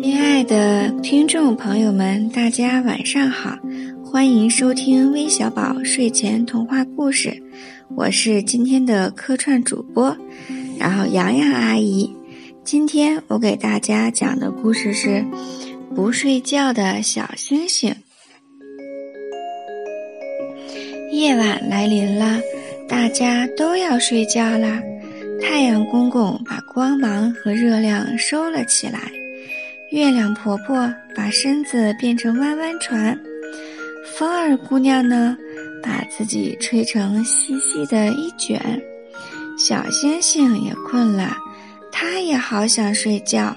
亲爱的听众朋友们，大家晚上好，欢迎收听微小宝睡前童话故事，我是今天的客串主播，然后洋洋阿姨。今天我给大家讲的故事是《不睡觉的小星星》。夜晚来临了，大家都要睡觉啦。太阳公公把光芒和热量收了起来，月亮婆婆把身子变成弯弯船，风儿姑娘呢，把自己吹成细细的一卷。小星星也困了，它也好想睡觉，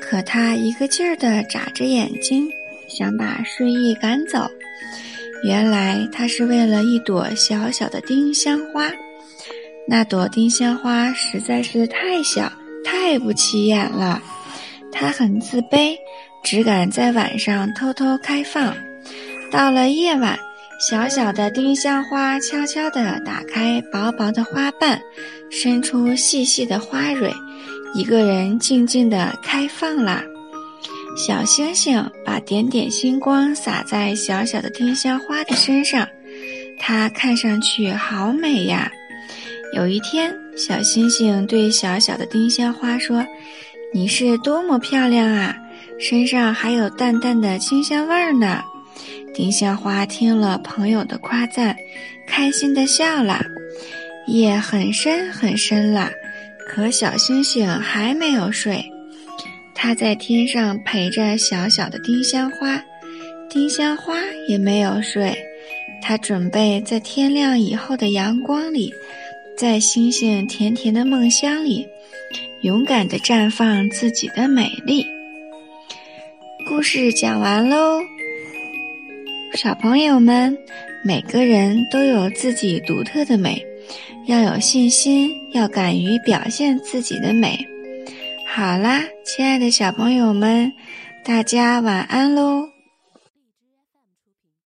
可它一个劲儿地眨着眼睛，想把睡意赶走。原来它是为了一朵小小的丁香花。那朵丁香花实在是太小，太不起眼了。它很自卑，只敢在晚上偷偷开放。到了夜晚，小小的丁香花悄悄地打开薄薄的花瓣，伸出细细的花蕊，一个人静静地开放了。小星星把点点星光洒在小小的丁香花的身上，它看上去好美呀。有一天，小星星对小小的丁香花说：“你是多么漂亮啊，身上还有淡淡的清香味儿呢。”丁香花听了朋友的夸赞，开心地笑了。夜很深很深了，可小星星还没有睡，它在天上陪着小小的丁香花，丁香花也没有睡，它准备在天亮以后的阳光里。在星星甜甜的梦乡里，勇敢地绽放自己的美丽。故事讲完喽，小朋友们，每个人都有自己独特的美，要有信心，要敢于表现自己的美。好啦，亲爱的小朋友们，大家晚安喽。